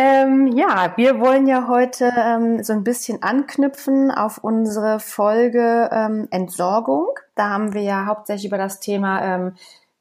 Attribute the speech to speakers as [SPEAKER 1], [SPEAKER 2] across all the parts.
[SPEAKER 1] Ähm, ja, wir wollen ja heute ähm, so ein bisschen anknüpfen auf unsere Folge ähm, Entsorgung. Da haben wir ja hauptsächlich über das Thema ähm,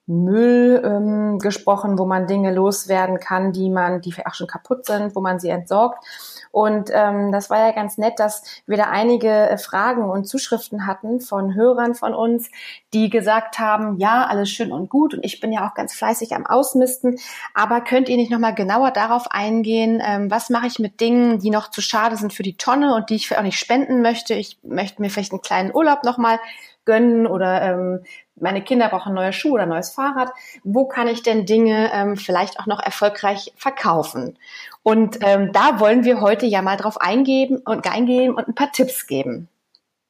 [SPEAKER 1] Müll ähm, gesprochen, wo man Dinge loswerden kann, die man, die auch schon kaputt sind, wo man sie entsorgt. Und ähm, das war ja ganz nett, dass wir da einige äh, Fragen und Zuschriften hatten von Hörern von uns, die gesagt haben, ja, alles schön und gut und ich bin ja auch ganz fleißig am Ausmisten, aber könnt ihr nicht nochmal genauer darauf eingehen, ähm, was mache ich mit Dingen, die noch zu schade sind für die Tonne und die ich auch nicht spenden möchte? Ich möchte mir vielleicht einen kleinen Urlaub nochmal gönnen oder ähm, meine Kinder brauchen neue Schuhe oder neues Fahrrad. Wo kann ich denn Dinge ähm, vielleicht auch noch erfolgreich verkaufen? Und ähm, da wollen wir heute ja mal drauf eingeben und eingehen und ein paar Tipps geben.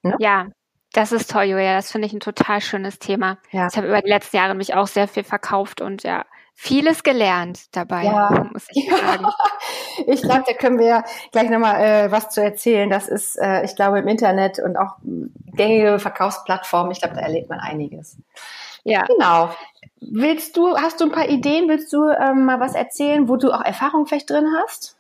[SPEAKER 2] Ne? Ja, das ist toll, Julia. Das finde ich ein total schönes Thema. Ja. Ich habe über die letzten Jahre mich auch sehr viel verkauft und ja, vieles gelernt dabei, ja. muss ich sagen.
[SPEAKER 1] ich glaube, da können wir gleich nochmal äh, was zu erzählen. Das ist, äh, ich glaube, im Internet und auch gängige Verkaufsplattformen, ich glaube, da erlebt man einiges. Ja. Genau. Willst du, hast du ein paar Ideen? Willst du ähm, mal was erzählen, wo du auch Erfahrung vielleicht drin hast?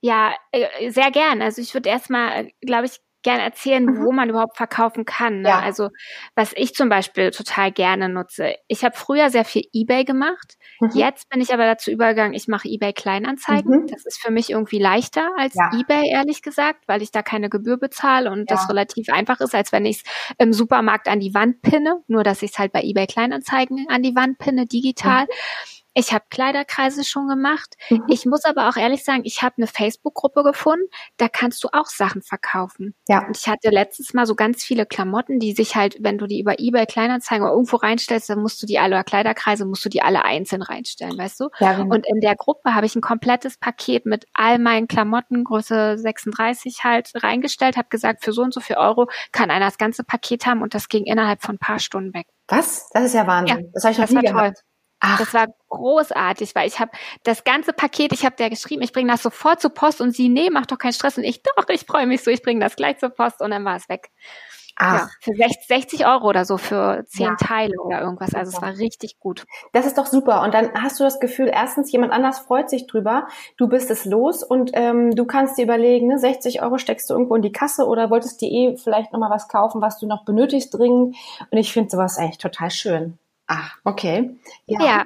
[SPEAKER 2] Ja, äh, sehr gern. Also ich würde erstmal, glaube ich, gerne erzählen, mhm. wo man überhaupt verkaufen kann. Ne? Ja. Also was ich zum Beispiel total gerne nutze. Ich habe früher sehr viel eBay gemacht. Mhm. Jetzt bin ich aber dazu übergegangen, ich mache eBay Kleinanzeigen. Mhm. Das ist für mich irgendwie leichter als ja. eBay, ehrlich gesagt, weil ich da keine Gebühr bezahle und ja. das relativ einfach ist, als wenn ich es im Supermarkt an die Wand pinne. Nur dass ich es halt bei eBay Kleinanzeigen an die Wand pinne, digital. Mhm. Ich habe Kleiderkreise schon gemacht. Mhm. Ich muss aber auch ehrlich sagen, ich habe eine Facebook-Gruppe gefunden, da kannst du auch Sachen verkaufen. Ja. Und ich hatte letztes Mal so ganz viele Klamotten, die sich halt, wenn du die über eBay Kleinanzeigen oder irgendwo reinstellst, dann musst du die alle, oder Kleiderkreise, musst du die alle einzeln reinstellen, weißt du? Ja, genau. Und in der Gruppe habe ich ein komplettes Paket mit all meinen Klamotten, Größe 36 halt reingestellt, habe gesagt, für so und so viel Euro kann einer das ganze Paket haben und das ging innerhalb von ein paar Stunden weg.
[SPEAKER 1] Was? Das ist ja Wahnsinn. Ja,
[SPEAKER 2] das habe ich noch nie gehabt. Ach. Das war großartig, weil ich habe das ganze Paket, ich habe der geschrieben, ich bringe das sofort zur Post und sie, nee, mach doch keinen Stress und ich, doch, ich freue mich so, ich bringe das gleich zur Post und dann war es weg. Ach. Ja, für 60, 60 Euro oder so für zehn ja. Teile oder irgendwas. Also es war richtig gut.
[SPEAKER 1] Das ist doch super. Und dann hast du das Gefühl, erstens, jemand anders freut sich drüber, du bist es los und ähm, du kannst dir überlegen, ne, 60 Euro steckst du irgendwo in die Kasse oder wolltest dir eh vielleicht nochmal was kaufen, was du noch benötigst dringend. Und ich finde sowas eigentlich total schön. Ach, okay.
[SPEAKER 2] Ja. ja.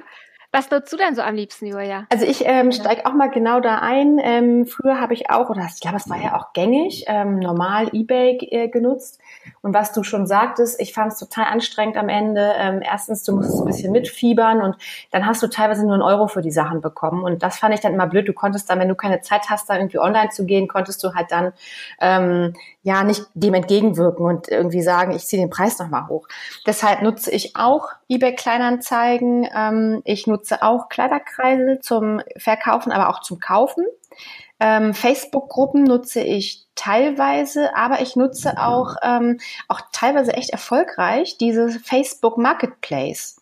[SPEAKER 2] Was nutzt du denn so am liebsten, Julia?
[SPEAKER 1] Also ich ähm, steige auch mal genau da ein. Ähm, früher habe ich auch, oder ich glaube, es war ja auch gängig, ähm, normal eBay äh, genutzt. Und was du schon sagtest, ich fand es total anstrengend am Ende. Ähm, erstens, du musstest ein bisschen mitfiebern und dann hast du teilweise nur einen Euro für die Sachen bekommen. Und das fand ich dann immer blöd. Du konntest dann, wenn du keine Zeit hast, da irgendwie online zu gehen, konntest du halt dann ähm, ja nicht dem entgegenwirken und irgendwie sagen, ich ziehe den Preis nochmal hoch. Deshalb nutze ich auch eBay Kleinanzeigen. Ähm, ich nutze auch Kleiderkreisel zum Verkaufen, aber auch zum Kaufen. Ähm, Facebook-Gruppen nutze ich teilweise, aber ich nutze auch, ähm, auch teilweise echt erfolgreich diese Facebook Marketplace.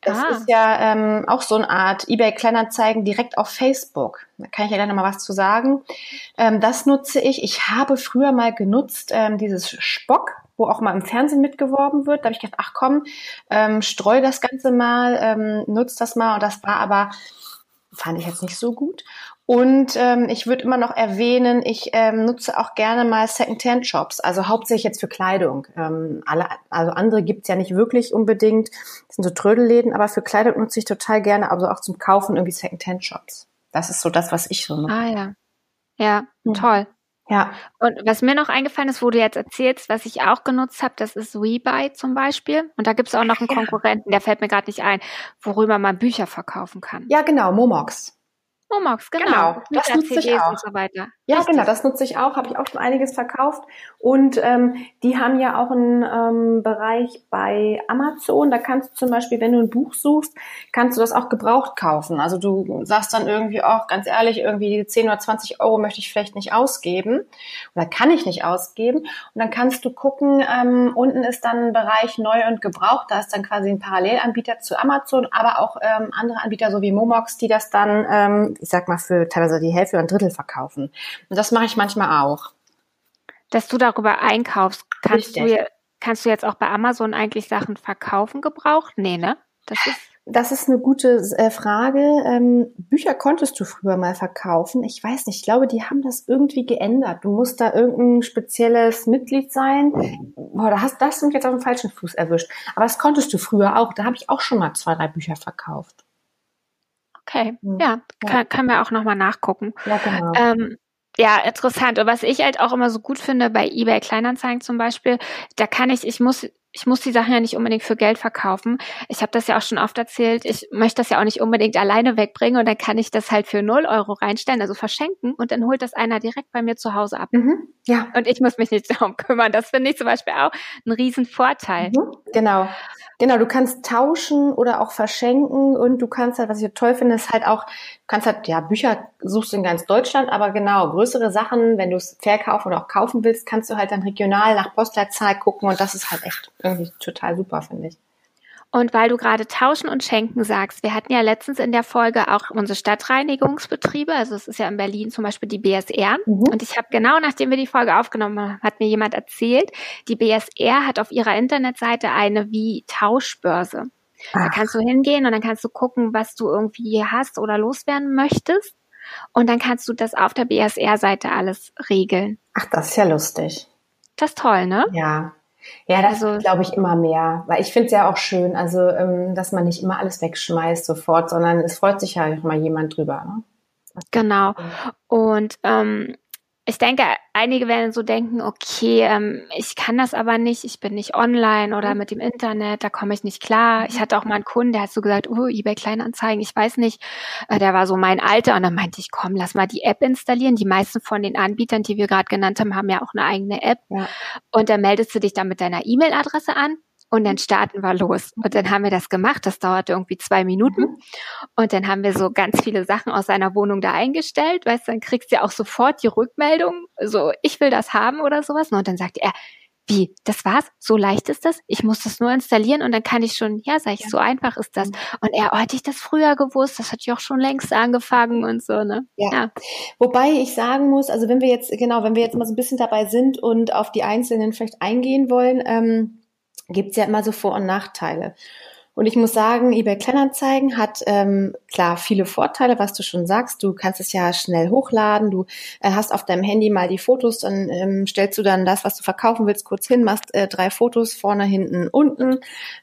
[SPEAKER 1] Das ah. ist ja ähm, auch so eine Art eBay Kleinanzeigen direkt auf Facebook. Da kann ich ja gleich noch mal was zu sagen. Ähm, das nutze ich. Ich habe früher mal genutzt ähm, dieses Spock, wo auch mal im Fernsehen mitgeworben wird. Da habe ich gedacht, ach komm, ähm, streu das Ganze mal, ähm, nutz das mal. Und das war aber fand ich jetzt nicht so gut. Und ähm, ich würde immer noch erwähnen, ich ähm, nutze auch gerne mal Second-Hand-Shops, also hauptsächlich jetzt für Kleidung. Ähm, alle, also andere gibt's ja nicht wirklich unbedingt, das sind so Trödelläden, aber für Kleidung nutze ich total gerne, also auch zum Kaufen irgendwie Second-Hand-Shops. Das ist so das, was ich so nutze.
[SPEAKER 2] Ah ja. Ja, hm. toll. Ja. Und was mir noch eingefallen ist, wo du jetzt erzählst, was ich auch genutzt habe, das ist WeBuy zum Beispiel. Und da gibt's auch noch einen Konkurrenten, der fällt mir gerade nicht ein, worüber man Bücher verkaufen kann.
[SPEAKER 1] Ja, genau, Momox.
[SPEAKER 2] Momox, genau.
[SPEAKER 1] Genau, das nutze ich auch.
[SPEAKER 2] So weiter.
[SPEAKER 1] Ja, Richtig. genau, das nutze ich auch, habe ich auch schon einiges verkauft. Und ähm, die haben ja auch einen ähm, Bereich bei Amazon. Da kannst du zum Beispiel, wenn du ein Buch suchst, kannst du das auch gebraucht kaufen. Also du sagst dann irgendwie auch, ganz ehrlich, irgendwie 10 oder 20 Euro möchte ich vielleicht nicht ausgeben oder kann ich nicht ausgeben. Und dann kannst du gucken, ähm, unten ist dann ein Bereich neu und gebraucht. Da ist dann quasi ein Parallelanbieter zu Amazon, aber auch ähm, andere Anbieter, so wie Momox, die das dann, ähm, ich sag mal, für teilweise die Hälfte oder ein Drittel verkaufen. Und das mache ich manchmal auch.
[SPEAKER 2] Dass du darüber einkaufst, kannst du, kannst du jetzt auch bei Amazon eigentlich Sachen verkaufen gebraucht? Nee, ne?
[SPEAKER 1] Das ist das ist eine gute äh, Frage. Ähm, Bücher konntest du früher mal verkaufen. Ich weiß nicht, ich glaube, die haben das irgendwie geändert. Du musst da irgendein spezielles Mitglied sein. Boah, da hast, das mich jetzt auf dem falschen Fuß erwischt. Aber das konntest du früher auch. Da habe ich auch schon mal zwei, drei Bücher verkauft.
[SPEAKER 2] Okay, hm. ja, ja. Kann, können wir auch nochmal nachgucken.
[SPEAKER 1] Ja, genau.
[SPEAKER 2] Ähm, ja, interessant. Und was ich halt auch immer so gut finde bei eBay Kleinanzeigen zum Beispiel, da kann ich, ich muss ich muss die Sachen ja nicht unbedingt für Geld verkaufen. Ich habe das ja auch schon oft erzählt. Ich möchte das ja auch nicht unbedingt alleine wegbringen und dann kann ich das halt für null Euro reinstellen, also verschenken und dann holt das einer direkt bei mir zu Hause ab.
[SPEAKER 1] Mhm, ja.
[SPEAKER 2] Und ich muss mich nicht darum kümmern. Das finde ich zum Beispiel auch einen riesen Vorteil. Mhm,
[SPEAKER 1] genau. Genau, du kannst tauschen oder auch verschenken und du kannst halt, was ich toll finde, ist halt auch, kannst halt, ja, Bücher suchst du in ganz Deutschland, aber genau, größere Sachen, wenn du es verkaufen oder auch kaufen willst, kannst du halt dann regional nach Postleitzahl gucken und das ist halt echt irgendwie total super, finde ich.
[SPEAKER 2] Und weil du gerade tauschen und schenken sagst, wir hatten ja letztens in der Folge auch unsere Stadtreinigungsbetriebe, also es ist ja in Berlin zum Beispiel die BSR. Mhm. Und ich habe genau, nachdem wir die Folge aufgenommen haben, hat mir jemand erzählt, die BSR hat auf ihrer Internetseite eine wie Tauschbörse. Ach. Da kannst du hingehen und dann kannst du gucken, was du irgendwie hast oder loswerden möchtest. Und dann kannst du das auf der BSR-Seite alles regeln.
[SPEAKER 1] Ach, das ist ja lustig.
[SPEAKER 2] Das ist toll, ne?
[SPEAKER 1] Ja, ja, das also, glaube ich immer mehr, weil ich finde es ja auch schön, also ähm, dass man nicht immer alles wegschmeißt sofort, sondern es freut sich ja auch mal jemand drüber. Ne?
[SPEAKER 2] Genau. Und ähm, ich denke, einige werden so denken, okay, ähm, ich kann das aber nicht, ich bin nicht online oder mhm. mit dem Internet, da komme ich nicht klar. Ich hatte auch mal einen Kunden, der hat so gesagt, oh, eBay Kleinanzeigen, ich weiß nicht, äh, der war so mein Alter und dann meinte ich, komm, lass mal die App installieren. Die meisten von den Anbietern, die wir gerade genannt haben, haben ja auch eine eigene App. Ja. Und dann meldest du dich dann mit deiner E-Mail-Adresse an und dann starten wir los. Und dann haben wir das gemacht. Das dauerte irgendwie zwei Minuten. Mhm. Und dann haben wir so ganz viele Sachen aus seiner Wohnung da eingestellt. Weißt du, dann kriegst du ja auch sofort die Rückmeldung. So, ich will das haben oder sowas. Und dann sagt er, wie, das war's? So leicht ist das? Ich muss das nur installieren und dann kann ich schon, ja, sag ich, so einfach ist das. Mhm. Und er, oh, hätte ich das früher gewusst, das hat ja auch schon längst angefangen und so, ne?
[SPEAKER 1] Ja. ja. Wobei ich sagen muss, also wenn wir jetzt, genau, wenn wir jetzt mal so ein bisschen dabei sind und auf die Einzelnen vielleicht eingehen wollen, ähm, gibt es ja immer so Vor- und Nachteile. Und ich muss sagen, eBay Kleinanzeigen hat ähm, klar viele Vorteile, was du schon sagst. Du kannst es ja schnell hochladen. Du äh, hast auf deinem Handy mal die Fotos, dann ähm, stellst du dann das, was du verkaufen willst, kurz hin, machst äh, drei Fotos vorne, hinten, unten,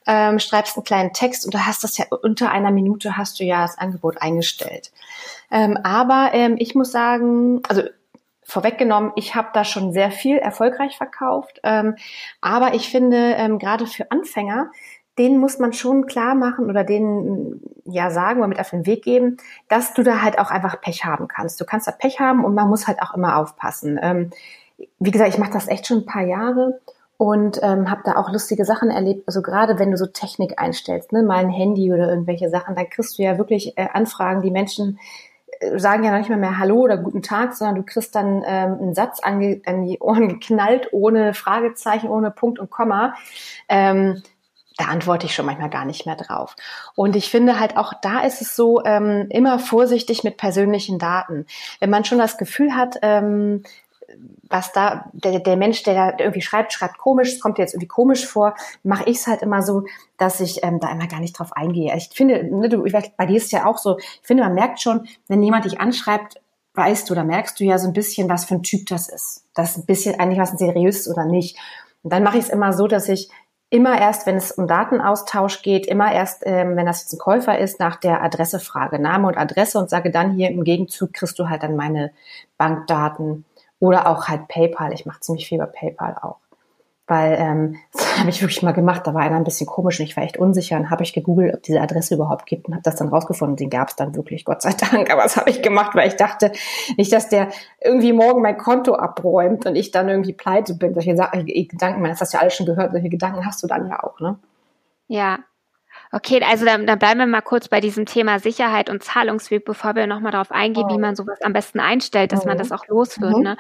[SPEAKER 1] ähm, schreibst einen kleinen Text und du hast das ja unter einer Minute hast du ja das Angebot eingestellt. Ähm, aber ähm, ich muss sagen, also vorweggenommen, ich habe da schon sehr viel erfolgreich verkauft. Ähm, aber ich finde, ähm, gerade für Anfänger, denen muss man schon klar machen oder denen ja sagen oder mit auf den Weg geben, dass du da halt auch einfach Pech haben kannst. Du kannst da Pech haben und man muss halt auch immer aufpassen. Ähm, wie gesagt, ich mache das echt schon ein paar Jahre und ähm, habe da auch lustige Sachen erlebt. Also gerade wenn du so Technik einstellst, ne, mal ein Handy oder irgendwelche Sachen, dann kriegst du ja wirklich äh, Anfragen, die Menschen sagen ja noch nicht mehr, mehr Hallo oder Guten Tag, sondern du kriegst dann ähm, einen Satz an, an die Ohren geknallt, ohne Fragezeichen, ohne Punkt und Komma. Ähm, da antworte ich schon manchmal gar nicht mehr drauf. Und ich finde halt auch da ist es so, ähm, immer vorsichtig mit persönlichen Daten. Wenn man schon das Gefühl hat, ähm, was da, der, der Mensch, der da irgendwie schreibt, schreibt komisch, es kommt jetzt irgendwie komisch vor, mache ich es halt immer so, dass ich ähm, da immer gar nicht drauf eingehe. Ich finde, ne, du, bei dir ist ja auch so, ich finde, man merkt schon, wenn jemand dich anschreibt, weißt du, da merkst du ja so ein bisschen, was für ein Typ das ist. Das ist ein bisschen eigentlich was ein seriös oder nicht. Und dann mache ich es immer so, dass ich immer erst, wenn es um Datenaustausch geht, immer erst, ähm, wenn das jetzt ein Käufer ist, nach der Adresse frage, Name und Adresse und sage dann hier im Gegenzug kriegst du halt dann meine Bankdaten oder auch halt PayPal. Ich mache ziemlich viel über PayPal auch. Weil ähm, das habe ich wirklich mal gemacht, da war einer ein bisschen komisch und ich war echt unsicher und habe ich gegoogelt, ob diese Adresse überhaupt gibt und habe das dann rausgefunden. Den gab es dann wirklich, Gott sei Dank. Aber das habe ich gemacht, weil ich dachte nicht, dass der irgendwie morgen mein Konto abräumt und ich dann irgendwie pleite bin. Solche Gedanken, man, hast du ja alles schon gehört, solche Gedanken hast du dann ja auch, ne?
[SPEAKER 2] Ja, Okay, also dann, dann bleiben wir mal kurz bei diesem Thema Sicherheit und Zahlungsweg, bevor wir nochmal darauf eingehen, oh. wie man sowas am besten einstellt, dass mhm. man das auch los wird. Mhm. Ne?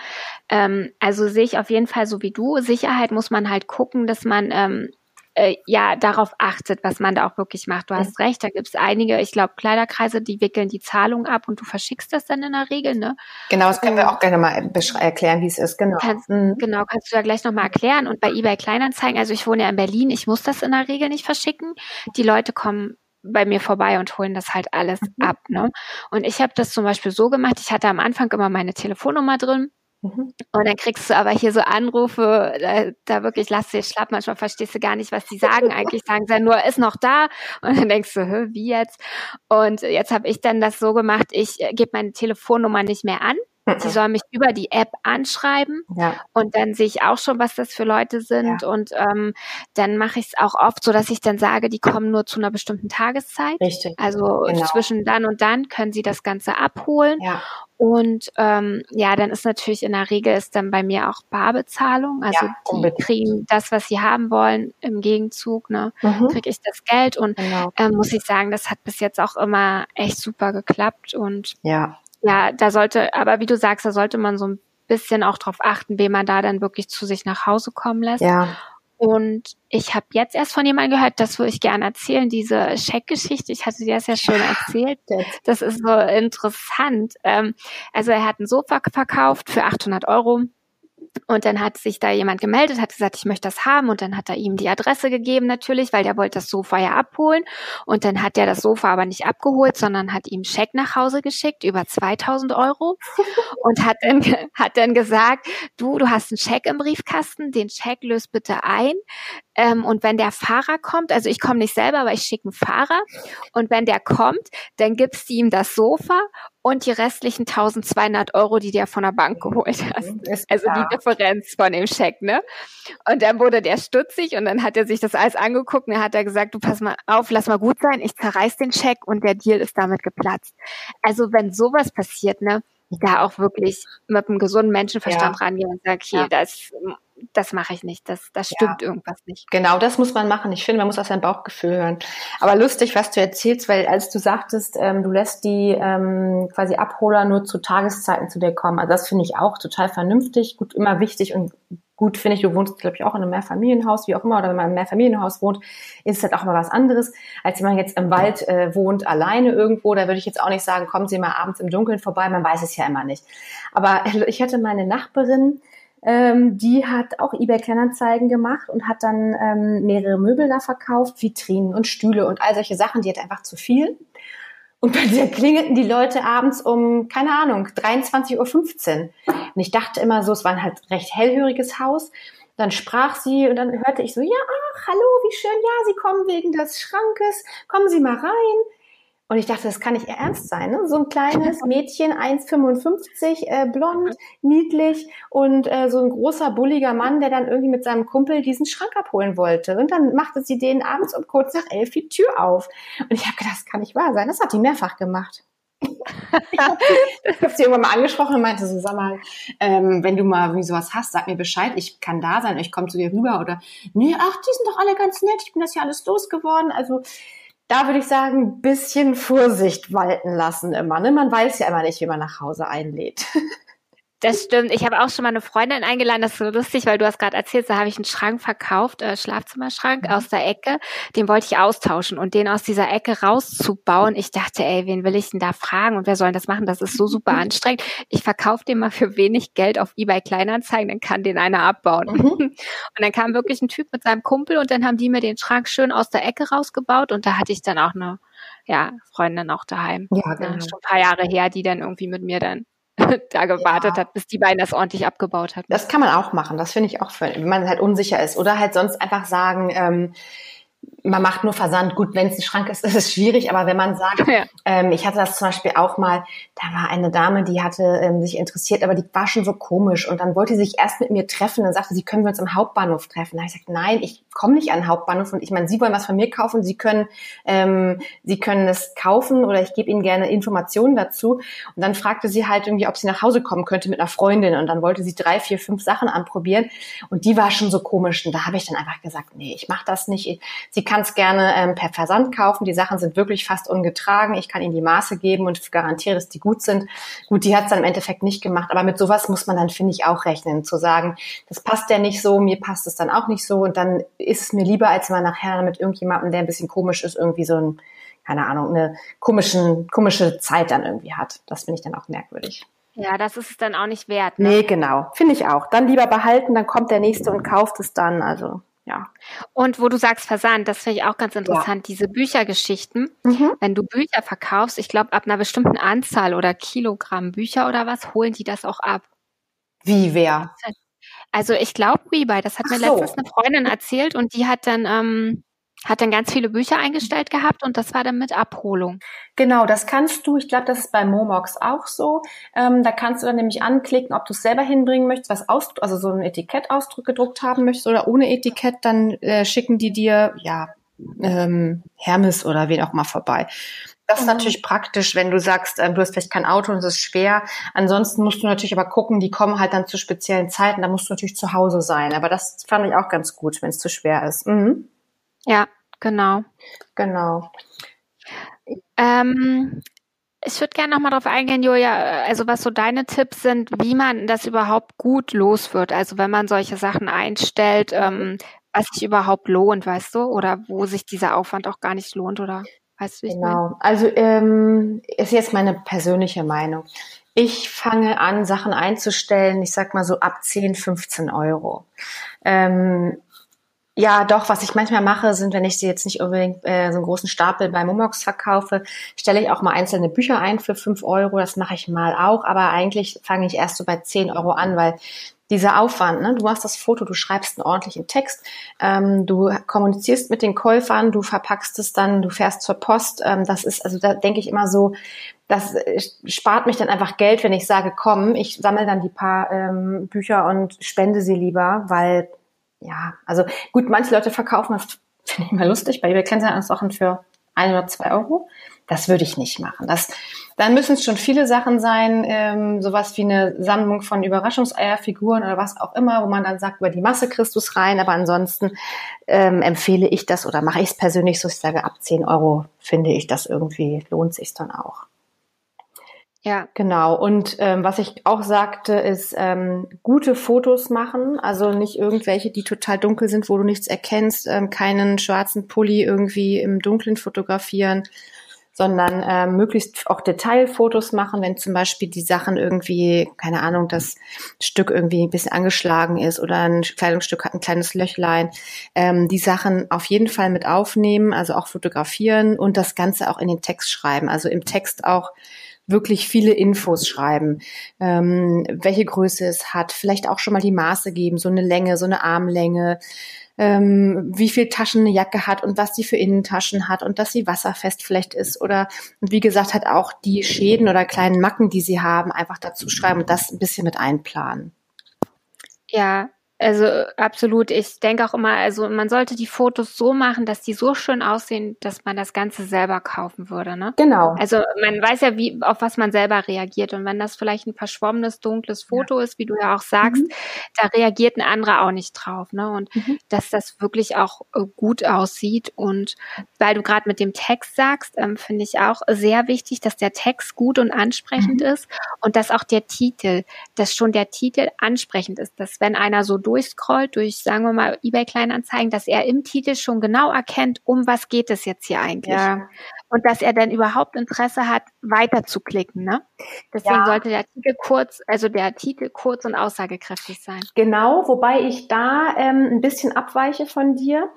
[SPEAKER 2] Ähm, also sehe ich auf jeden Fall so wie du. Sicherheit muss man halt gucken, dass man ähm, äh, ja darauf achtet, was man da auch wirklich macht. Du hast recht, da gibt es einige, ich glaube, Kleiderkreise, die wickeln die Zahlung ab und du verschickst das dann in der Regel, ne?
[SPEAKER 1] Genau, das können wir auch gerne mal erklären, wie es ist, genau.
[SPEAKER 2] Kannst, mhm. Genau, kannst du da gleich nochmal erklären. Und bei eBay Kleinanzeigen, also ich wohne ja in Berlin, ich muss das in der Regel nicht verschicken. Die Leute kommen bei mir vorbei und holen das halt alles mhm. ab. Ne? Und ich habe das zum Beispiel so gemacht, ich hatte am Anfang immer meine Telefonnummer drin Mhm. Und dann kriegst du aber hier so Anrufe, da, da wirklich lass dich schlapp, manchmal verstehst du gar nicht, was die sagen. Eigentlich sagen sie nur, ist noch da. Und dann denkst du, Hö, wie jetzt? Und jetzt habe ich dann das so gemacht, ich äh, gebe meine Telefonnummer nicht mehr an. Sie soll mich über die App anschreiben ja. und dann sehe ich auch schon, was das für Leute sind. Ja. Und ähm, dann mache ich es auch oft so, dass ich dann sage, die kommen nur zu einer bestimmten Tageszeit.
[SPEAKER 1] Richtig.
[SPEAKER 2] Also genau. zwischen dann und dann können sie das Ganze abholen. Ja. Und ähm, ja, dann ist natürlich in der Regel ist dann bei mir auch Barbezahlung. Also ja, die kriegen das, was sie haben wollen, im Gegenzug, ne, mhm. kriege ich das Geld. Und genau. ähm, muss ich sagen, das hat bis jetzt auch immer echt super geklappt. Und
[SPEAKER 1] ja,
[SPEAKER 2] ja, da sollte, aber wie du sagst, da sollte man so ein bisschen auch drauf achten, wen man da dann wirklich zu sich nach Hause kommen lässt.
[SPEAKER 1] Ja.
[SPEAKER 2] Und ich habe jetzt erst von jemandem gehört, das würde ich gerne erzählen, diese Scheckgeschichte. Ich hatte dir das ja schon erzählt. Das ist so interessant. Ähm, also er hat ein Sofa verkauft für 800 Euro und dann hat sich da jemand gemeldet, hat gesagt, ich möchte das haben. Und dann hat er ihm die Adresse gegeben natürlich, weil der wollte das Sofa ja abholen. Und dann hat er das Sofa aber nicht abgeholt, sondern hat ihm Scheck nach Hause geschickt über 2000 Euro und hat dann, hat dann gesagt, du, du hast einen Scheck im Briefkasten, den Scheck löst bitte ein. Ähm, und wenn der Fahrer kommt, also ich komme nicht selber, aber ich schicke einen Fahrer. Und wenn der kommt, dann gibst du ihm das Sofa und die restlichen 1200 Euro, die du von der Bank geholt hast. Also die Differenz von dem Scheck, ne? Und dann wurde der stutzig und dann hat er sich das alles angeguckt und dann hat er gesagt, du pass mal auf, lass mal gut sein, ich zerreiß den Scheck und der Deal ist damit geplatzt. Also wenn sowas passiert, ne, da auch wirklich mit einem gesunden Menschenverstand ja. rangehen und sagen, okay, ja. das das mache ich nicht, das, das stimmt ja. irgendwas nicht.
[SPEAKER 1] Genau, das muss man machen. Ich finde, man muss auf sein Bauchgefühl hören. Aber lustig, was du erzählst, weil als du sagtest, ähm, du lässt die ähm, quasi Abholer nur zu Tageszeiten zu dir kommen, also das finde ich auch total vernünftig, gut, immer wichtig und gut finde ich, du wohnst, glaube ich, auch in einem Mehrfamilienhaus, wie auch immer, oder wenn man im Mehrfamilienhaus wohnt, ist es halt auch mal was anderes, als wenn man jetzt im Wald äh, wohnt, alleine irgendwo, da würde ich jetzt auch nicht sagen, kommen Sie mal abends im Dunkeln vorbei, man weiß es ja immer nicht. Aber ich hatte meine Nachbarin, ähm, die hat auch eBay Kleinanzeigen gemacht und hat dann ähm, mehrere Möbel da verkauft, Vitrinen und Stühle und all solche Sachen. Die hat einfach zu viel. Und bei der klingelten die Leute abends um, keine Ahnung, 23.15 Uhr. Und ich dachte immer so, es war ein halt recht hellhöriges Haus. Dann sprach sie und dann hörte ich so, ja, ach, hallo, wie schön, ja, Sie kommen wegen des Schrankes, kommen Sie mal rein. Und ich dachte, das kann nicht ernst sein. Ne? So ein kleines Mädchen, 1,55, äh, blond, niedlich und äh, so ein großer, bulliger Mann, der dann irgendwie mit seinem Kumpel diesen Schrank abholen wollte. Und dann machte sie den abends um kurz nach elf die Tür auf. Und ich habe gedacht, das kann nicht wahr sein. Das hat die mehrfach gemacht. ich habe hab sie irgendwann mal angesprochen und meinte so, sag mal, ähm, wenn du mal wie sowas hast, sag mir Bescheid, ich kann da sein, ich komme zu dir rüber oder nee, ach, die sind doch alle ganz nett, ich bin das ja alles losgeworden. Also da würde ich sagen, bisschen Vorsicht walten lassen immer. Ne? Man weiß ja immer nicht, wie man nach Hause einlädt.
[SPEAKER 2] Das stimmt. Ich habe auch schon mal eine Freundin eingeladen. Das ist so lustig, weil du hast gerade erzählt, da habe ich einen Schrank verkauft, äh, Schlafzimmerschrank mhm. aus der Ecke. Den wollte ich austauschen und den aus dieser Ecke rauszubauen. Ich dachte, ey, wen will ich denn da fragen und wer soll das machen? Das ist so super anstrengend. Ich verkaufe den mal für wenig Geld auf eBay Kleinanzeigen, dann kann den einer abbauen. Mhm. Und dann kam wirklich ein Typ mit seinem Kumpel und dann haben die mir den Schrank schön aus der Ecke rausgebaut und da hatte ich dann auch eine ja, Freundin auch daheim.
[SPEAKER 1] Ja, genau.
[SPEAKER 2] Ja, schon ein paar Jahre her, die dann irgendwie mit mir dann da gewartet ja. hat, bis die beiden das ordentlich abgebaut hatten.
[SPEAKER 1] Das kann man auch machen, das finde ich auch, wenn man halt unsicher ist. Oder halt sonst einfach sagen, ähm, man macht nur Versand. Gut, wenn es ein Schrank ist, ist es schwierig, aber wenn man sagt, ja. ähm, ich hatte das zum Beispiel auch mal, da war eine Dame, die hatte ähm, sich interessiert, aber die war schon so komisch und dann wollte sie sich erst mit mir treffen, dann sagte sie, können wir uns im Hauptbahnhof treffen? Da habe ich gesagt, nein, ich komme nicht an den Hauptbahnhof und ich meine, Sie wollen was von mir kaufen, Sie können, ähm, Sie können es kaufen oder ich gebe Ihnen gerne Informationen dazu. Und dann fragte sie halt irgendwie, ob sie nach Hause kommen könnte mit einer Freundin und dann wollte sie drei, vier, fünf Sachen anprobieren und die war schon so komisch und da habe ich dann einfach gesagt, nee, ich mache das nicht. Sie kann es gerne ähm, per Versand kaufen. Die Sachen sind wirklich fast ungetragen. Ich kann Ihnen die Maße geben und garantiere, dass die gut sind. Gut, die hat es dann im Endeffekt nicht gemacht, aber mit sowas muss man dann, finde ich, auch rechnen, zu sagen, das passt ja nicht so, mir passt es dann auch nicht so und dann ist es mir lieber, als man nachher mit irgendjemandem, der ein bisschen komisch ist, irgendwie so ein, keine Ahnung, eine komischen, komische Zeit dann irgendwie hat. Das finde ich dann auch merkwürdig.
[SPEAKER 2] Ja, das ist es dann auch nicht wert. Ne?
[SPEAKER 1] Nee, genau. Finde ich auch. Dann lieber behalten, dann kommt der nächste und kauft es dann. Also ja.
[SPEAKER 2] Und wo du sagst Versand, das finde ich auch ganz interessant, ja. diese Büchergeschichten. Mhm. Wenn du Bücher verkaufst, ich glaube, ab einer bestimmten Anzahl oder Kilogramm Bücher oder was, holen die das auch ab.
[SPEAKER 1] Wie wer?
[SPEAKER 2] Also ich glaube Rebuy, das hat Ach mir so. letztens eine Freundin erzählt und die hat dann ähm, hat dann ganz viele Bücher eingestellt gehabt und das war dann mit Abholung.
[SPEAKER 1] Genau, das kannst du. Ich glaube, das ist bei Momox auch so. Ähm, da kannst du dann nämlich anklicken, ob du es selber hinbringen möchtest, was aus, also so ein Etikettausdruck gedruckt haben möchtest oder ohne Etikett, dann äh, schicken die dir ja ähm, Hermes oder wen auch mal vorbei. Das ist mhm. natürlich praktisch, wenn du sagst, äh, du hast vielleicht kein Auto und es ist schwer. Ansonsten musst du natürlich aber gucken, die kommen halt dann zu speziellen Zeiten. Da musst du natürlich zu Hause sein. Aber das fand ich auch ganz gut, wenn es zu schwer ist. Mhm.
[SPEAKER 2] Ja, genau.
[SPEAKER 1] Genau.
[SPEAKER 2] Ähm, ich würde gerne nochmal darauf eingehen, Julia, also was so deine Tipps sind, wie man das überhaupt gut los wird. Also wenn man solche Sachen einstellt, ähm, was sich überhaupt lohnt, weißt du, oder wo sich dieser Aufwand auch gar nicht lohnt, oder weißt du?
[SPEAKER 1] Genau. Also ähm, ist jetzt meine persönliche Meinung. Ich fange an, Sachen einzustellen, ich sag mal so ab 10, 15 Euro. Ähm, ja, doch, was ich manchmal mache, sind, wenn ich sie jetzt nicht unbedingt äh, so einen großen Stapel bei Momox verkaufe, stelle ich auch mal einzelne Bücher ein für fünf Euro. Das mache ich mal auch, aber eigentlich fange ich erst so bei zehn Euro an, weil dieser Aufwand, ne? du machst das Foto, du schreibst einen ordentlichen Text, ähm, du kommunizierst mit den Käufern, du verpackst es dann, du fährst zur Post. Ähm, das ist, also da denke ich immer so, das äh, spart mich dann einfach Geld, wenn ich sage, komm, ich sammle dann die paar ähm, Bücher und spende sie lieber, weil ja, also gut, manche Leute verkaufen das, finde ich mal lustig, bei eBay Kleinanzeigen für ein oder zwei Euro. Das würde ich nicht machen. Das, dann müssen es schon viele Sachen sein, ähm, sowas wie eine Sammlung von Überraschungseierfiguren oder was auch immer, wo man dann sagt, über die Masse Christus rein. Aber ansonsten ähm, empfehle ich das oder mache ich es persönlich so, ich sage, ab 10 Euro finde ich das irgendwie, lohnt sich dann auch. Ja. Genau. Und ähm, was ich auch sagte, ist ähm, gute Fotos machen. Also nicht irgendwelche, die total dunkel sind, wo du nichts erkennst, ähm, keinen schwarzen Pulli irgendwie im Dunkeln fotografieren, sondern ähm, möglichst auch Detailfotos machen, wenn zum Beispiel die Sachen irgendwie, keine Ahnung, das Stück irgendwie ein bisschen angeschlagen ist oder ein Kleidungsstück hat ein kleines Löchlein. Ähm, die Sachen auf jeden Fall mit aufnehmen, also auch fotografieren und das Ganze auch in den Text schreiben. Also im Text auch wirklich viele Infos schreiben, ähm, welche Größe es hat, vielleicht auch schon mal die Maße geben, so eine Länge, so eine Armlänge, ähm, wie viel Taschen eine Jacke hat und was sie für Innentaschen hat und dass sie wasserfest vielleicht ist oder und wie gesagt hat auch die Schäden oder kleinen Macken, die sie haben, einfach dazu schreiben und das ein bisschen mit einplanen.
[SPEAKER 2] Ja, also absolut. Ich denke auch immer, also man sollte die Fotos so machen, dass die so schön aussehen, dass man das Ganze selber kaufen würde. Ne?
[SPEAKER 1] Genau.
[SPEAKER 2] Also man weiß ja, wie auf was man selber reagiert. Und wenn das vielleicht ein verschwommenes, dunkles Foto ja. ist, wie du ja auch sagst, mhm. da reagiert ein anderer auch nicht drauf. Ne? Und mhm. dass das wirklich auch äh, gut aussieht. Und weil du gerade mit dem Text sagst, ähm, finde ich auch sehr wichtig, dass der Text gut und ansprechend mhm. ist und dass auch der Titel, dass schon der Titel ansprechend ist, dass wenn einer so durchscrollt durch, sagen wir mal, eBay Kleinanzeigen, dass er im Titel schon genau erkennt, um was geht es jetzt hier eigentlich. Ja. Und dass er dann überhaupt Interesse hat, weiter zu klicken. Ne? Deswegen ja. sollte der Titel kurz, also der Titel kurz und aussagekräftig sein.
[SPEAKER 1] Genau, wobei ich da ähm, ein bisschen abweiche von dir.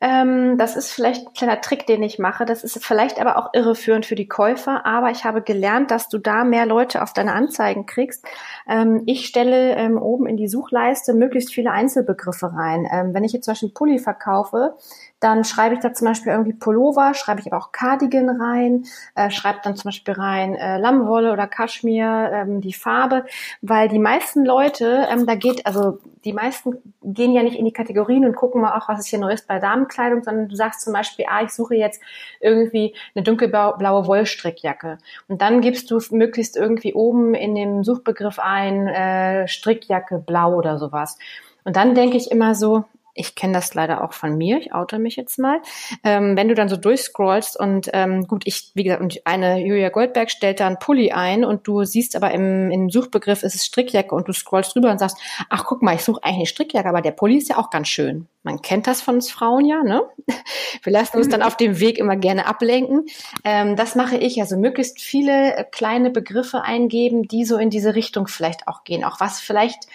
[SPEAKER 1] Ähm, das ist vielleicht ein kleiner Trick, den ich mache. Das ist vielleicht aber auch irreführend für die Käufer. Aber ich habe gelernt, dass du da mehr Leute auf deine Anzeigen kriegst. Ähm, ich stelle ähm, oben in die Suchleiste möglichst viele Einzelbegriffe rein. Ähm, wenn ich jetzt zum Beispiel Pulli verkaufe, dann schreibe ich da zum Beispiel irgendwie Pullover, schreibe ich aber auch Cardigan rein, äh, schreibe dann zum Beispiel rein äh, Lammwolle oder Kaschmir, ähm, die Farbe, weil die meisten Leute, ähm, da geht, also die meisten gehen ja nicht in die Kategorien und gucken mal auch, was ist hier Neues bei Damenkleidung, sondern du sagst zum Beispiel, ah, ich suche jetzt irgendwie eine dunkelblaue Wollstrickjacke. Und dann gibst du möglichst irgendwie oben in dem Suchbegriff ein äh, Strickjacke blau oder sowas. Und dann denke ich immer so, ich kenne das leider auch von mir, ich oute mich jetzt mal, ähm, wenn du dann so durchscrollst und ähm, gut, ich, wie gesagt, und eine Julia Goldberg stellt da einen Pulli ein und du siehst aber im, im Suchbegriff ist es Strickjacke und du scrollst drüber und sagst, ach guck mal, ich suche eigentlich eine Strickjacke, aber der Pulli ist ja auch ganz schön. Man kennt das von uns Frauen ja, ne? Wir lassen uns dann auf dem Weg immer gerne ablenken. Ähm, das mache ich, also möglichst viele äh, kleine Begriffe eingeben, die so in diese Richtung vielleicht auch gehen, auch was vielleicht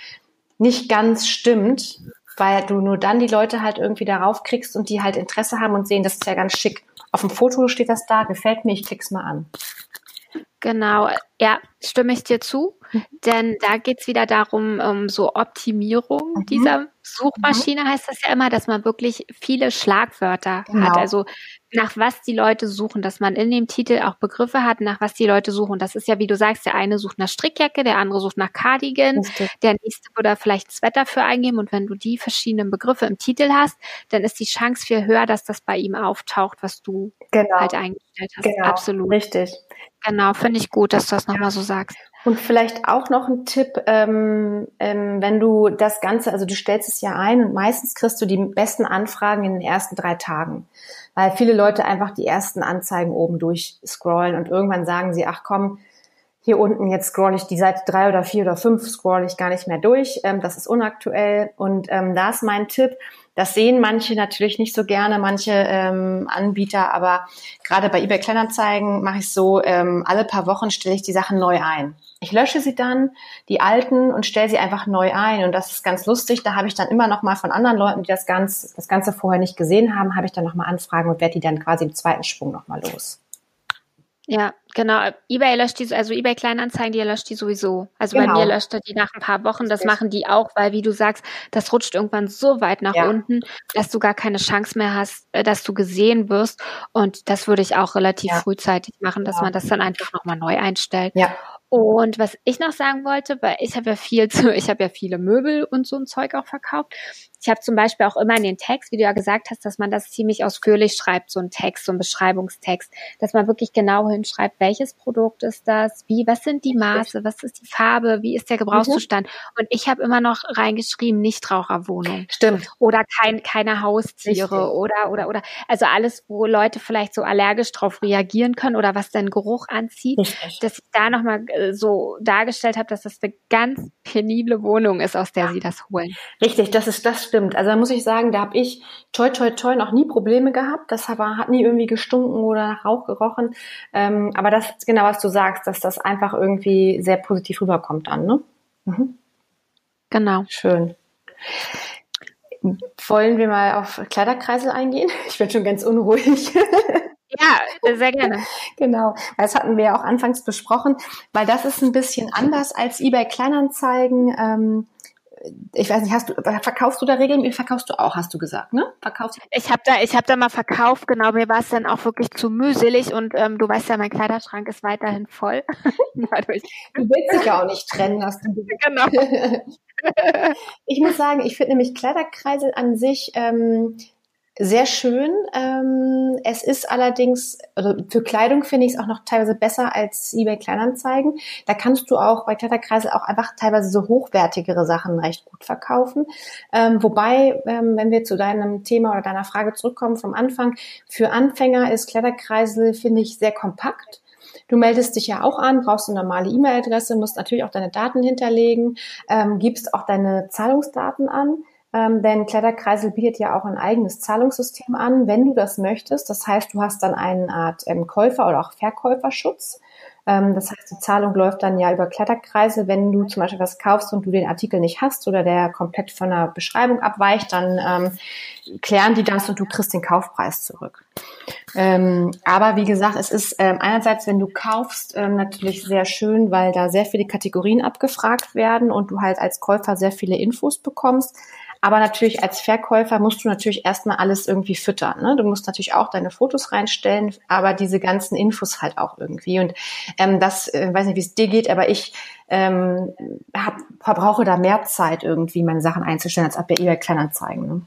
[SPEAKER 1] nicht ganz stimmt, weil du nur dann die Leute halt irgendwie darauf kriegst und die halt Interesse haben und sehen, das ist ja ganz schick. Auf dem Foto steht das da, gefällt mir, ich klick's mal an.
[SPEAKER 2] Genau, ja, stimme ich dir zu, mhm. denn da geht's wieder darum, um so Optimierung mhm. dieser Suchmaschine mhm. heißt das ja immer, dass man wirklich viele Schlagwörter genau. hat. Also nach was die Leute suchen, dass man in dem Titel auch Begriffe hat, nach was die Leute suchen. Das ist ja, wie du sagst, der eine sucht nach Strickjacke, der andere sucht nach Cardigan, Richtig. der nächste würde vielleicht das Wetter für eingeben. Und wenn du die verschiedenen Begriffe im Titel hast, dann ist die Chance viel höher, dass das bei ihm auftaucht, was du genau. halt eingestellt hast.
[SPEAKER 1] Genau. Absolut. Richtig.
[SPEAKER 2] Genau, finde ich gut, dass du das nochmal so sagst.
[SPEAKER 1] Und vielleicht auch noch ein Tipp, ähm, ähm, wenn du das Ganze, also du stellst es ja ein und meistens kriegst du die besten Anfragen in den ersten drei Tagen, weil viele Leute einfach die ersten Anzeigen oben durchscrollen und irgendwann sagen sie, ach komm, hier unten, jetzt scroll ich die Seite drei oder vier oder fünf, scroll ich gar nicht mehr durch. Ähm, das ist unaktuell. Und ähm, da ist mein Tipp, das sehen manche natürlich nicht so gerne, manche ähm, Anbieter, aber gerade bei eBay Kleinanzeigen mache ich so, ähm, alle paar Wochen stelle ich die Sachen neu ein. Ich lösche sie dann, die alten, und stelle sie einfach neu ein. Und das ist ganz lustig. Da habe ich dann immer noch mal von anderen Leuten, die das, ganz, das Ganze vorher nicht gesehen haben, habe ich dann noch mal Anfragen und werde die dann quasi im zweiten Schwung noch mal los.
[SPEAKER 2] Ja, genau. eBay löscht die, also eBay Kleinanzeigen, die löscht die sowieso. Also genau. bei mir löscht er die nach ein paar Wochen. Das machen die auch, weil, wie du sagst, das rutscht irgendwann so weit nach ja. unten, dass du gar keine Chance mehr hast, äh, dass du gesehen wirst. Und das würde ich auch relativ ja. frühzeitig machen, dass ja. man das dann einfach nochmal neu einstellt. Ja. Und was ich noch sagen wollte, weil ich habe ja viel zu, ich habe ja viele Möbel und so ein Zeug auch verkauft. Ich habe zum Beispiel auch immer in den Text, wie du ja gesagt hast, dass man das ziemlich ausführlich schreibt, so ein Text, so ein Beschreibungstext, dass man wirklich genau hinschreibt, welches Produkt ist das, wie, was sind die Maße, was ist die Farbe, wie ist der Gebrauchszustand. Mhm. Und ich habe immer noch reingeschrieben, Nichtraucherwohnung.
[SPEAKER 1] Stimmt.
[SPEAKER 2] Oder kein, keine Haustiere Richtig. oder, oder, oder, also alles, wo Leute vielleicht so allergisch drauf reagieren können oder was den Geruch anzieht, Richtig. dass ich da nochmal äh, so dargestellt habe, dass das eine ganz penible Wohnung ist, aus der ja. sie das holen.
[SPEAKER 1] Richtig, das ist das stimmt. Also da muss ich sagen, da habe ich toi toi toi noch nie Probleme gehabt. Das war, hat nie irgendwie gestunken oder nach Rauch gerochen. Ähm, aber das ist genau, was du sagst, dass das einfach irgendwie sehr positiv rüberkommt dann, ne? Mhm.
[SPEAKER 2] Genau.
[SPEAKER 1] Schön. Wollen wir mal auf Kleiderkreisel eingehen? Ich bin schon ganz unruhig.
[SPEAKER 2] Ja, sehr gerne.
[SPEAKER 1] genau, das hatten wir ja auch anfangs besprochen, weil das ist ein bisschen anders als eBay Kleinanzeigen. Ähm, ich weiß nicht, hast du, verkaufst du da regelmäßig? Verkaufst du auch, hast du gesagt, ne? Verkaufst
[SPEAKER 2] Ich habe da, ich habe da mal verkauft, genau. Mir war es dann auch wirklich zu mühselig und ähm, du weißt ja, mein Kleiderschrank ist weiterhin voll.
[SPEAKER 1] du willst dich ja auch nicht trennen, hast du Genau. ich muss sagen, ich finde nämlich Kleiderkreisel an sich ähm, sehr schön. Ähm, es ist allerdings, also für Kleidung finde ich es auch noch teilweise besser als eBay Kleinanzeigen. Da kannst du auch bei Kleiderkreisel auch einfach teilweise so hochwertigere Sachen recht gut verkaufen. Ähm, wobei, ähm, wenn wir zu deinem Thema oder deiner Frage zurückkommen vom Anfang, für Anfänger ist Kleiderkreisel, finde ich, sehr kompakt. Du meldest dich ja auch an, brauchst eine normale E-Mail-Adresse, musst natürlich auch deine Daten hinterlegen, ähm, gibst auch deine Zahlungsdaten an ähm, denn Kletterkreisel bietet ja auch ein eigenes Zahlungssystem an, wenn du das möchtest. Das heißt, du hast dann eine Art ähm, Käufer- oder auch Verkäuferschutz. Ähm, das heißt, die Zahlung läuft dann ja über Kletterkreise. Wenn du zum Beispiel was kaufst und du den Artikel nicht hast oder der komplett von der Beschreibung abweicht, dann ähm, klären die das und du kriegst den Kaufpreis zurück. Ähm, aber wie gesagt, es ist ähm, einerseits, wenn du kaufst, natürlich sehr schön, weil da sehr viele Kategorien abgefragt werden und du halt als Käufer sehr viele Infos bekommst. Aber natürlich als Verkäufer musst du natürlich erstmal alles irgendwie füttern. Ne? Du musst natürlich auch deine Fotos reinstellen, aber diese ganzen Infos halt auch irgendwie. Und ähm, das, äh, weiß nicht, wie es dir geht, aber ich ähm, hab, verbrauche da mehr Zeit irgendwie, meine Sachen einzustellen, als bei eBay Kleinanzeigen. Ne?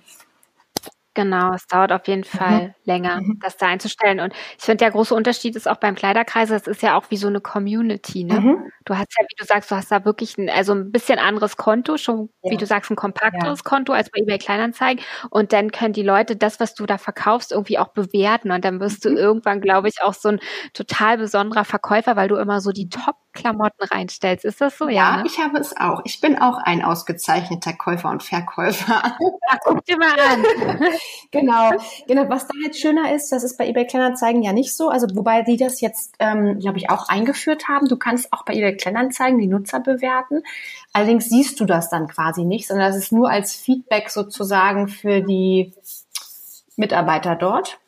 [SPEAKER 2] Genau, es dauert auf jeden mhm. Fall mhm. länger, mhm. das da einzustellen. Und ich finde, der große Unterschied ist auch beim Kleiderkreis, das ist ja auch wie so eine Community. Ne? Mhm. Du hast ja, wie du sagst, du hast da wirklich ein, also ein bisschen anderes Konto, schon ja. wie du sagst, ein kompakteres ja. Konto als bei eBay Kleinanzeigen. Und dann können die Leute das, was du da verkaufst, irgendwie auch bewerten. Und dann wirst du mhm. irgendwann, glaube ich, auch so ein total besonderer Verkäufer, weil du immer so die Top Klamotten reinstellst. Ist das so?
[SPEAKER 1] Ja, ja ne? ich habe es auch. Ich bin auch ein ausgezeichneter Käufer und Verkäufer.
[SPEAKER 2] Ach, guck dir mal an.
[SPEAKER 1] genau, genau. Was da jetzt schöner ist, das ist bei eBay Kleinanzeigen ja nicht so. Also wobei die das jetzt, ähm, glaube ich, auch eingeführt haben. Du kannst auch bei eBay Kleinanzeigen die Nutzer bewerten. Allerdings siehst du das dann quasi nicht, sondern das ist nur als Feedback sozusagen für die Mitarbeiter dort.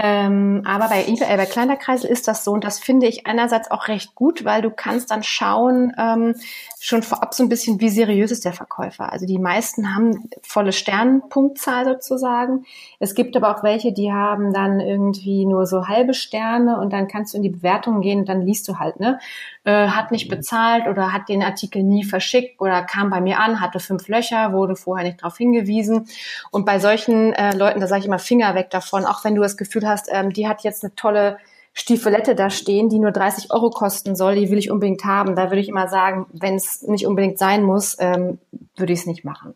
[SPEAKER 1] Ähm, aber bei eBay, bei Kleiderkreisel ist das so und das finde ich einerseits auch recht gut, weil du kannst dann schauen, ähm, schon vorab so ein bisschen, wie seriös ist der Verkäufer. Also die meisten haben volle Sternpunktzahl sozusagen. Es gibt aber auch welche, die haben dann irgendwie nur so halbe Sterne und dann kannst du in die Bewertung gehen und dann liest du halt, ne, äh, hat nicht bezahlt oder hat den Artikel nie verschickt oder kam bei mir an, hatte fünf Löcher, wurde vorher nicht darauf hingewiesen. Und bei solchen äh, Leuten, da sage ich immer Finger weg davon, auch wenn du das Gefühl hast, ähm, die hat jetzt eine tolle Stiefelette da stehen, die nur 30 Euro kosten soll, die will ich unbedingt haben. Da würde ich immer sagen, wenn es nicht unbedingt sein muss, ähm, würde ich es nicht machen.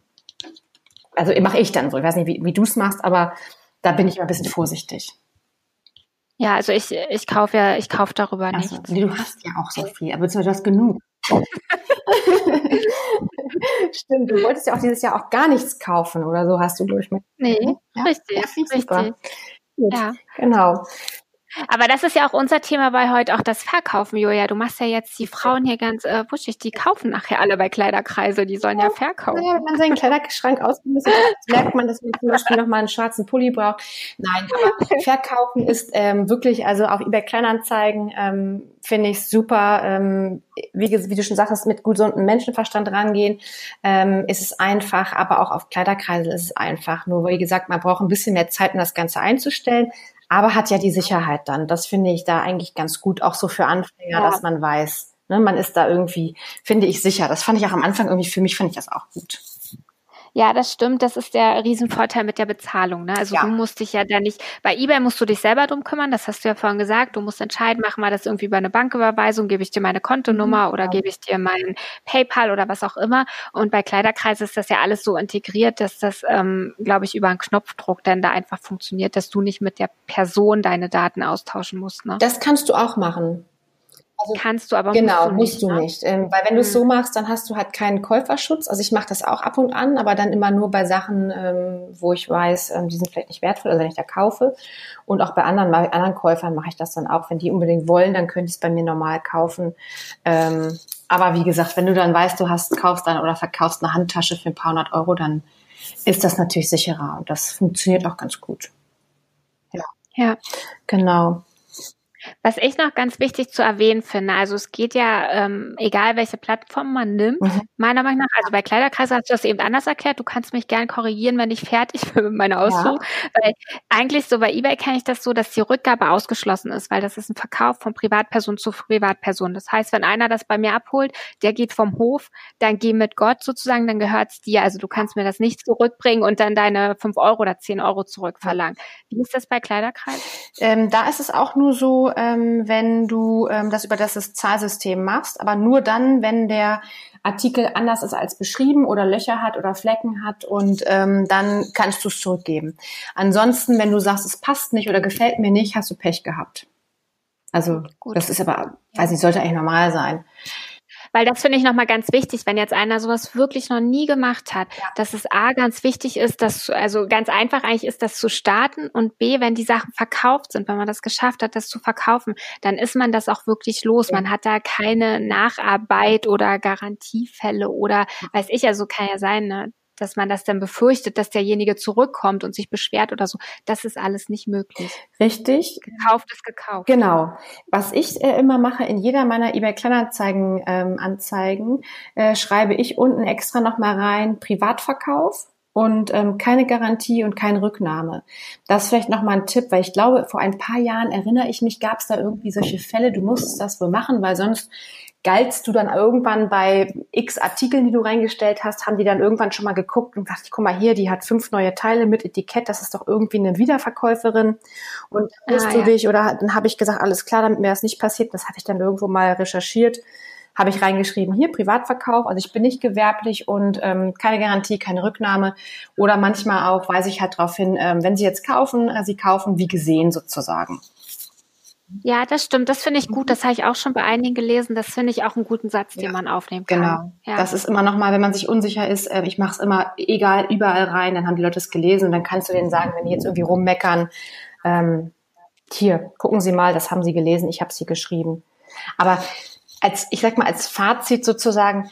[SPEAKER 1] Also mache ich dann so. Ich weiß nicht, wie, wie du es machst, aber da bin ich immer ein bisschen vorsichtig.
[SPEAKER 2] Ja, also ich, ich kaufe ja, ich kaufe darüber
[SPEAKER 1] also,
[SPEAKER 2] nichts.
[SPEAKER 1] Du hast ja auch so viel, aber du hast genug. Stimmt, du wolltest ja auch dieses Jahr auch gar nichts kaufen oder so hast du durch mit.
[SPEAKER 2] Nee, ja? richtig, ja, richtig.
[SPEAKER 1] Gut, ja. Genau.
[SPEAKER 2] Aber das ist ja auch unser Thema bei heute, auch das Verkaufen, Julia. Du machst ja jetzt die Frauen hier ganz äh, wuschig, die kaufen nachher alle bei Kleiderkreise, die sollen ja, ja verkaufen. Ja,
[SPEAKER 1] wenn man seinen Kleiderschrank ausgemistet hat, merkt man, dass man zum Beispiel nochmal einen schwarzen Pulli braucht. Nein, aber verkaufen ist ähm, wirklich, also auf eBay Kleinanzeigen ähm, finde ich super. Ähm, wie, wie, du schon sagst, mit gesundem Menschenverstand rangehen, ähm, ist es einfach, aber auch auf Kleiderkreise ist es einfach. Nur, wie gesagt, man braucht ein bisschen mehr Zeit, um das Ganze einzustellen aber hat ja die Sicherheit dann. Das finde ich da eigentlich ganz gut, auch so für Anfänger, ja. dass man weiß, ne, man ist da irgendwie, finde ich, sicher. Das fand ich auch am Anfang irgendwie, für mich finde ich das auch gut.
[SPEAKER 2] Ja, das stimmt. Das ist der Riesenvorteil mit der Bezahlung. Ne? Also ja. du musst dich ja da nicht, bei eBay musst du dich selber drum kümmern, das hast du ja vorhin gesagt. Du musst entscheiden, machen wir das irgendwie über eine Banküberweisung, gebe ich dir meine Kontonummer mhm, oder gebe ich dir mein PayPal oder was auch immer. Und bei Kleiderkreis ist das ja alles so integriert, dass das, ähm, glaube ich, über einen Knopfdruck dann da einfach funktioniert, dass du nicht mit der Person deine Daten austauschen musst. Ne?
[SPEAKER 1] Das kannst du auch machen.
[SPEAKER 2] Also, Kannst du aber
[SPEAKER 1] genau, musst du nicht. Musst du ne? nicht. Ähm, weil wenn du es so mhm. machst, dann hast du halt keinen Käuferschutz. Also ich mache das auch ab und an, aber dann immer nur bei Sachen, ähm, wo ich weiß, ähm, die sind vielleicht nicht wertvoll, also wenn ich da kaufe. Und auch bei anderen, bei anderen Käufern mache ich das dann auch. Wenn die unbedingt wollen, dann könnte ich es bei mir normal kaufen. Ähm, aber wie gesagt, wenn du dann weißt, du hast, kaufst dann oder verkaufst eine Handtasche für ein paar hundert Euro, dann ist das natürlich sicherer und das funktioniert auch ganz gut.
[SPEAKER 2] Ja. Ja.
[SPEAKER 1] Genau.
[SPEAKER 2] Was ich noch ganz wichtig zu erwähnen finde, also es geht ja, ähm, egal welche Plattform man nimmt, mhm. meiner Meinung nach, also bei Kleiderkreise hast du das eben anders erklärt, du kannst mich gern korrigieren, wenn ich fertig bin mit meiner Ausführung, ja. weil eigentlich so bei eBay kenne ich das so, dass die Rückgabe ausgeschlossen ist, weil das ist ein Verkauf von Privatperson zu Privatperson. Das heißt, wenn einer das bei mir abholt, der geht vom Hof, dann geh mit Gott sozusagen, dann gehört's dir, also du kannst mir das nicht zurückbringen und dann deine fünf Euro oder zehn Euro zurückverlangen. Wie ist das bei Kleiderkreis?
[SPEAKER 1] Ähm, da ist es auch nur so, ähm, wenn du ähm, das über das Zahlsystem machst, aber nur dann, wenn der Artikel anders ist als beschrieben oder Löcher hat oder Flecken hat und ähm, dann kannst du es zurückgeben. Ansonsten, wenn du sagst, es passt nicht oder gefällt mir nicht, hast du Pech gehabt. Also Gut. das ist aber, weiß nicht, sollte eigentlich normal sein.
[SPEAKER 2] Weil das finde ich nochmal ganz wichtig, wenn jetzt einer sowas wirklich noch nie gemacht hat, ja. dass es A, ganz wichtig ist, dass, also ganz einfach eigentlich ist, das zu starten und B, wenn die Sachen verkauft sind, wenn man das geschafft hat, das zu verkaufen, dann ist man das auch wirklich los. Ja. Man hat da keine Nacharbeit oder Garantiefälle oder weiß ich, also kann ja sein, ne? Dass man das dann befürchtet, dass derjenige zurückkommt und sich beschwert oder so. Das ist alles nicht möglich.
[SPEAKER 1] Richtig.
[SPEAKER 2] Gekauft ist gekauft.
[SPEAKER 1] Genau. Was ich äh, immer mache, in jeder meiner eBay Kleinanzeigen ähm, Anzeigen, äh, schreibe ich unten extra nochmal rein Privatverkauf und ähm, keine Garantie und keine Rücknahme. Das ist vielleicht nochmal ein Tipp, weil ich glaube, vor ein paar Jahren erinnere ich mich, gab es da irgendwie solche Fälle, du musstest das wohl machen, weil sonst galtst du dann irgendwann bei x Artikeln, die du reingestellt hast, haben die dann irgendwann schon mal geguckt und gesagt, guck mal hier, die hat fünf neue Teile mit Etikett, das ist doch irgendwie eine Wiederverkäuferin. Und bist ah, du ja. dich, oder dann habe ich gesagt, alles klar, damit mir das nicht passiert, das hatte ich dann irgendwo mal recherchiert, habe ich reingeschrieben, hier Privatverkauf, also ich bin nicht gewerblich und ähm, keine Garantie, keine Rücknahme. Oder manchmal auch weise ich halt darauf hin, ähm, wenn Sie jetzt kaufen, äh, Sie kaufen wie gesehen sozusagen.
[SPEAKER 2] Ja, das stimmt. Das finde ich gut. Das habe ich auch schon bei einigen gelesen. Das finde ich auch einen guten Satz, den ja, man aufnehmen kann.
[SPEAKER 1] Genau. Ja. Das ist immer nochmal, wenn man sich unsicher ist, äh, ich mache es immer egal, überall rein, dann haben die Leute es gelesen und dann kannst du denen sagen, wenn die jetzt irgendwie rummeckern, ähm, hier, gucken Sie mal, das haben Sie gelesen, ich habe Sie geschrieben. Aber als, ich sag mal, als Fazit sozusagen,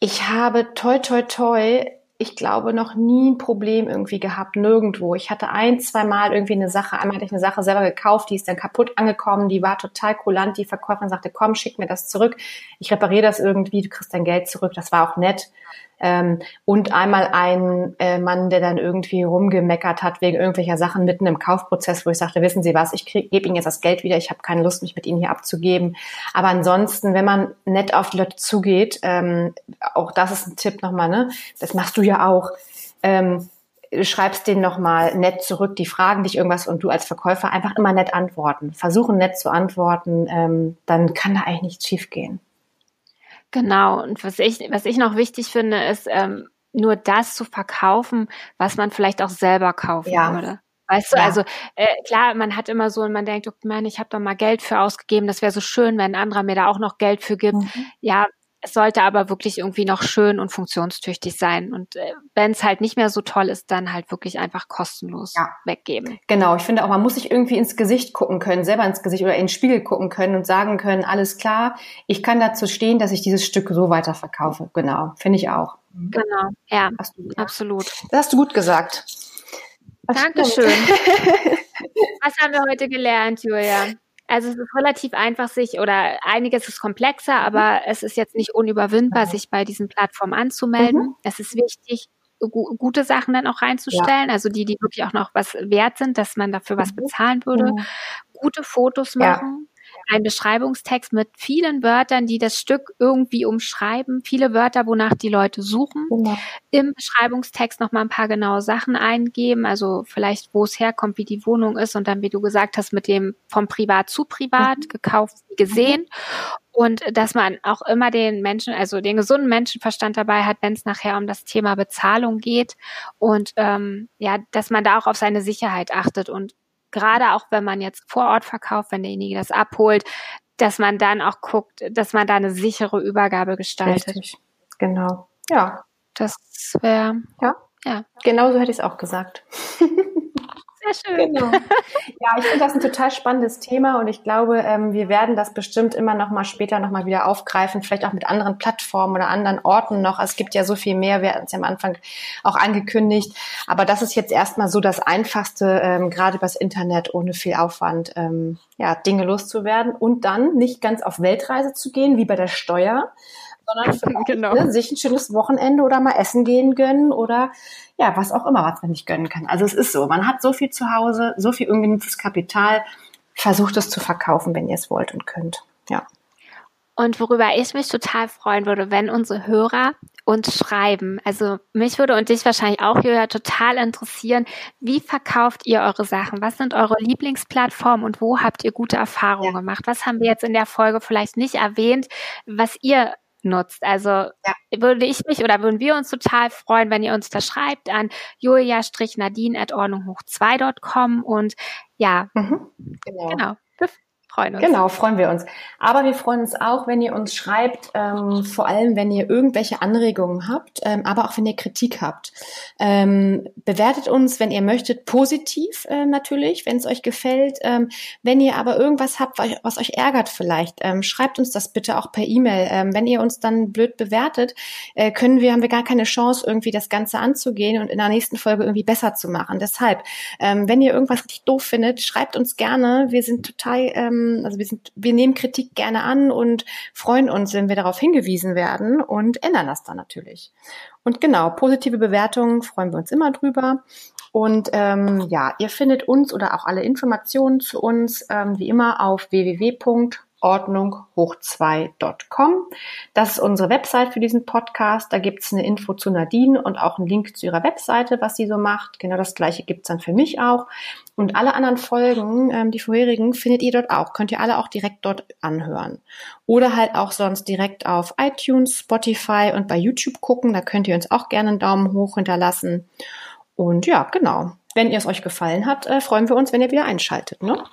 [SPEAKER 1] ich habe toi toi toi ich glaube, noch nie ein Problem irgendwie gehabt, nirgendwo. Ich hatte ein, zwei Mal irgendwie eine Sache, einmal hatte ich eine Sache selber gekauft, die ist dann kaputt angekommen, die war total kulant, die Verkäuferin sagte, komm, schick mir das zurück, ich repariere das irgendwie, du kriegst dein Geld zurück, das war auch nett. Ähm, und einmal ein äh, Mann, der dann irgendwie rumgemeckert hat wegen irgendwelcher Sachen mitten im Kaufprozess, wo ich sagte, wissen Sie was, ich gebe Ihnen jetzt das Geld wieder, ich habe keine Lust, mich mit Ihnen hier abzugeben. Aber ansonsten, wenn man nett auf die Leute zugeht, ähm, auch das ist ein Tipp nochmal, ne? Das machst du ja auch. Ähm, schreibst denen nochmal nett zurück, die fragen dich irgendwas und du als Verkäufer einfach immer nett antworten. Versuchen nett zu antworten, ähm, dann kann da eigentlich nichts schiefgehen.
[SPEAKER 2] Genau. Und was ich, was ich noch wichtig finde, ist, ähm, nur das zu verkaufen, was man vielleicht auch selber kaufen ja. würde. Weißt du, ja. also äh, klar, man hat immer so und man denkt, oh man, ich habe da mal Geld für ausgegeben, das wäre so schön, wenn ein anderer mir da auch noch Geld für gibt. Mhm. Ja, es sollte aber wirklich irgendwie noch schön und funktionstüchtig sein. Und äh, wenn es halt nicht mehr so toll ist, dann halt wirklich einfach kostenlos ja. weggeben.
[SPEAKER 1] Genau, ich finde auch, man muss sich irgendwie ins Gesicht gucken können, selber ins Gesicht oder in den Spiegel gucken können und sagen können, alles klar, ich kann dazu stehen, dass ich dieses Stück so weiterverkaufe. Genau, finde ich auch.
[SPEAKER 2] Genau, ja, du, ja, absolut.
[SPEAKER 1] Das hast du gut gesagt.
[SPEAKER 2] Das Dankeschön. Was haben wir heute gelernt, Julia? Also es ist relativ einfach, sich oder einiges ist komplexer, mhm. aber es ist jetzt nicht unüberwindbar, sich bei diesen Plattformen anzumelden. Mhm. Es ist wichtig, gu gute Sachen dann auch reinzustellen, ja. also die, die wirklich auch noch was wert sind, dass man dafür was mhm. bezahlen würde. Mhm. Gute Fotos machen. Ja ein Beschreibungstext mit vielen Wörtern, die das Stück irgendwie umschreiben, viele Wörter, wonach die Leute suchen. Genau. Im Beschreibungstext noch mal ein paar genaue Sachen eingeben, also vielleicht, wo es herkommt, wie die Wohnung ist und dann, wie du gesagt hast, mit dem vom Privat zu Privat, mhm. gekauft, gesehen. Und dass man auch immer den Menschen, also den gesunden Menschenverstand dabei hat, wenn es nachher um das Thema Bezahlung geht. Und ähm, ja, dass man da auch auf seine Sicherheit achtet und gerade auch wenn man jetzt vor Ort verkauft, wenn derjenige das abholt, dass man dann auch guckt, dass man da eine sichere Übergabe gestaltet. Richtig.
[SPEAKER 1] Genau. Ja.
[SPEAKER 2] Das wäre.
[SPEAKER 1] Ja. Ja. Genau so hätte ich es auch gesagt.
[SPEAKER 2] Sehr schön. Genau.
[SPEAKER 1] Ja, ich finde das ein total spannendes Thema und ich glaube, ähm, wir werden das bestimmt immer noch mal später noch mal wieder aufgreifen, vielleicht auch mit anderen Plattformen oder anderen Orten noch. Es gibt ja so viel mehr, wir hatten es ja am Anfang auch angekündigt. Aber das ist jetzt erstmal so das Einfachste, ähm, gerade übers Internet ohne viel Aufwand, ähm, ja, Dinge loszuwerden und dann nicht ganz auf Weltreise zu gehen, wie bei der Steuer, sondern genau. ne, sich ein schönes Wochenende oder mal essen gehen gönnen oder ja, was auch immer, was man nicht gönnen kann. Also es ist so, man hat so viel zu Hause, so viel ungenutztes Kapital, versucht es zu verkaufen, wenn ihr es wollt und könnt. Ja.
[SPEAKER 2] Und worüber ich mich total freuen würde, wenn unsere Hörer uns schreiben. Also mich würde und dich wahrscheinlich auch, Julia, total interessieren, wie verkauft ihr eure Sachen? Was sind eure Lieblingsplattformen und wo habt ihr gute Erfahrungen ja. gemacht? Was haben wir jetzt in der Folge vielleicht nicht erwähnt, was ihr nutzt. Also ja. würde ich mich oder würden wir uns total freuen, wenn ihr uns da schreibt an julia-nadine at ordnunghoch2.com und ja, mhm. genau. genau. Freuen uns.
[SPEAKER 1] Genau, freuen wir uns. Aber wir freuen uns auch, wenn ihr uns schreibt, ähm, vor allem wenn ihr irgendwelche Anregungen habt, ähm, aber auch wenn ihr Kritik habt. Ähm, bewertet uns, wenn ihr möchtet, positiv äh, natürlich, wenn es euch gefällt. Ähm, wenn ihr aber irgendwas habt, was, was euch ärgert vielleicht, ähm, schreibt uns das bitte auch per E-Mail. Ähm, wenn ihr uns dann blöd bewertet, äh, können wir, haben wir gar keine Chance, irgendwie das Ganze anzugehen und in der nächsten Folge irgendwie besser zu machen. Deshalb, wenn ihr irgendwas richtig doof findet, schreibt uns gerne. Wir sind total, also wir sind, wir nehmen Kritik gerne an und freuen uns, wenn wir darauf hingewiesen werden und ändern das dann natürlich. Und genau, positive Bewertungen freuen wir uns immer drüber. Und ähm, ja, ihr findet uns oder auch alle Informationen zu uns ähm, wie immer auf www ordnunghoch2.com. Das ist unsere Website für diesen Podcast. Da gibt es eine Info zu Nadine und auch einen Link zu ihrer Webseite, was sie so macht. Genau das gleiche gibt es dann für mich auch. Und alle anderen Folgen, ähm, die vorherigen, findet ihr dort auch. Könnt ihr alle auch direkt dort anhören. Oder halt auch sonst direkt auf iTunes, Spotify und bei YouTube gucken. Da könnt ihr uns auch gerne einen Daumen hoch hinterlassen. Und ja, genau. Wenn ihr es euch gefallen hat, äh, freuen wir uns, wenn ihr wieder einschaltet. Ne?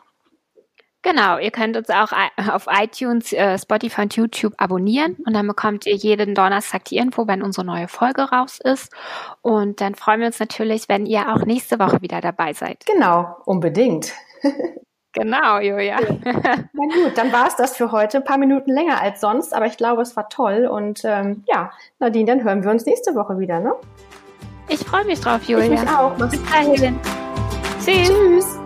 [SPEAKER 2] Genau, ihr könnt uns auch auf iTunes, äh, Spotify und YouTube abonnieren und dann bekommt ihr jeden Donnerstag die Info, wenn unsere neue Folge raus ist. Und dann freuen wir uns natürlich, wenn ihr auch nächste Woche wieder dabei seid.
[SPEAKER 1] Genau, unbedingt.
[SPEAKER 2] Genau, Julia.
[SPEAKER 1] Na gut, dann war es das für heute. Ein paar Minuten länger als sonst, aber ich glaube, es war toll. Und ähm, ja, Nadine, dann hören wir uns nächste Woche wieder, ne?
[SPEAKER 2] Ich freue mich drauf, Julia.
[SPEAKER 1] Ich mich auch.
[SPEAKER 2] Bis dahin.
[SPEAKER 1] Tschüss. Tschüss.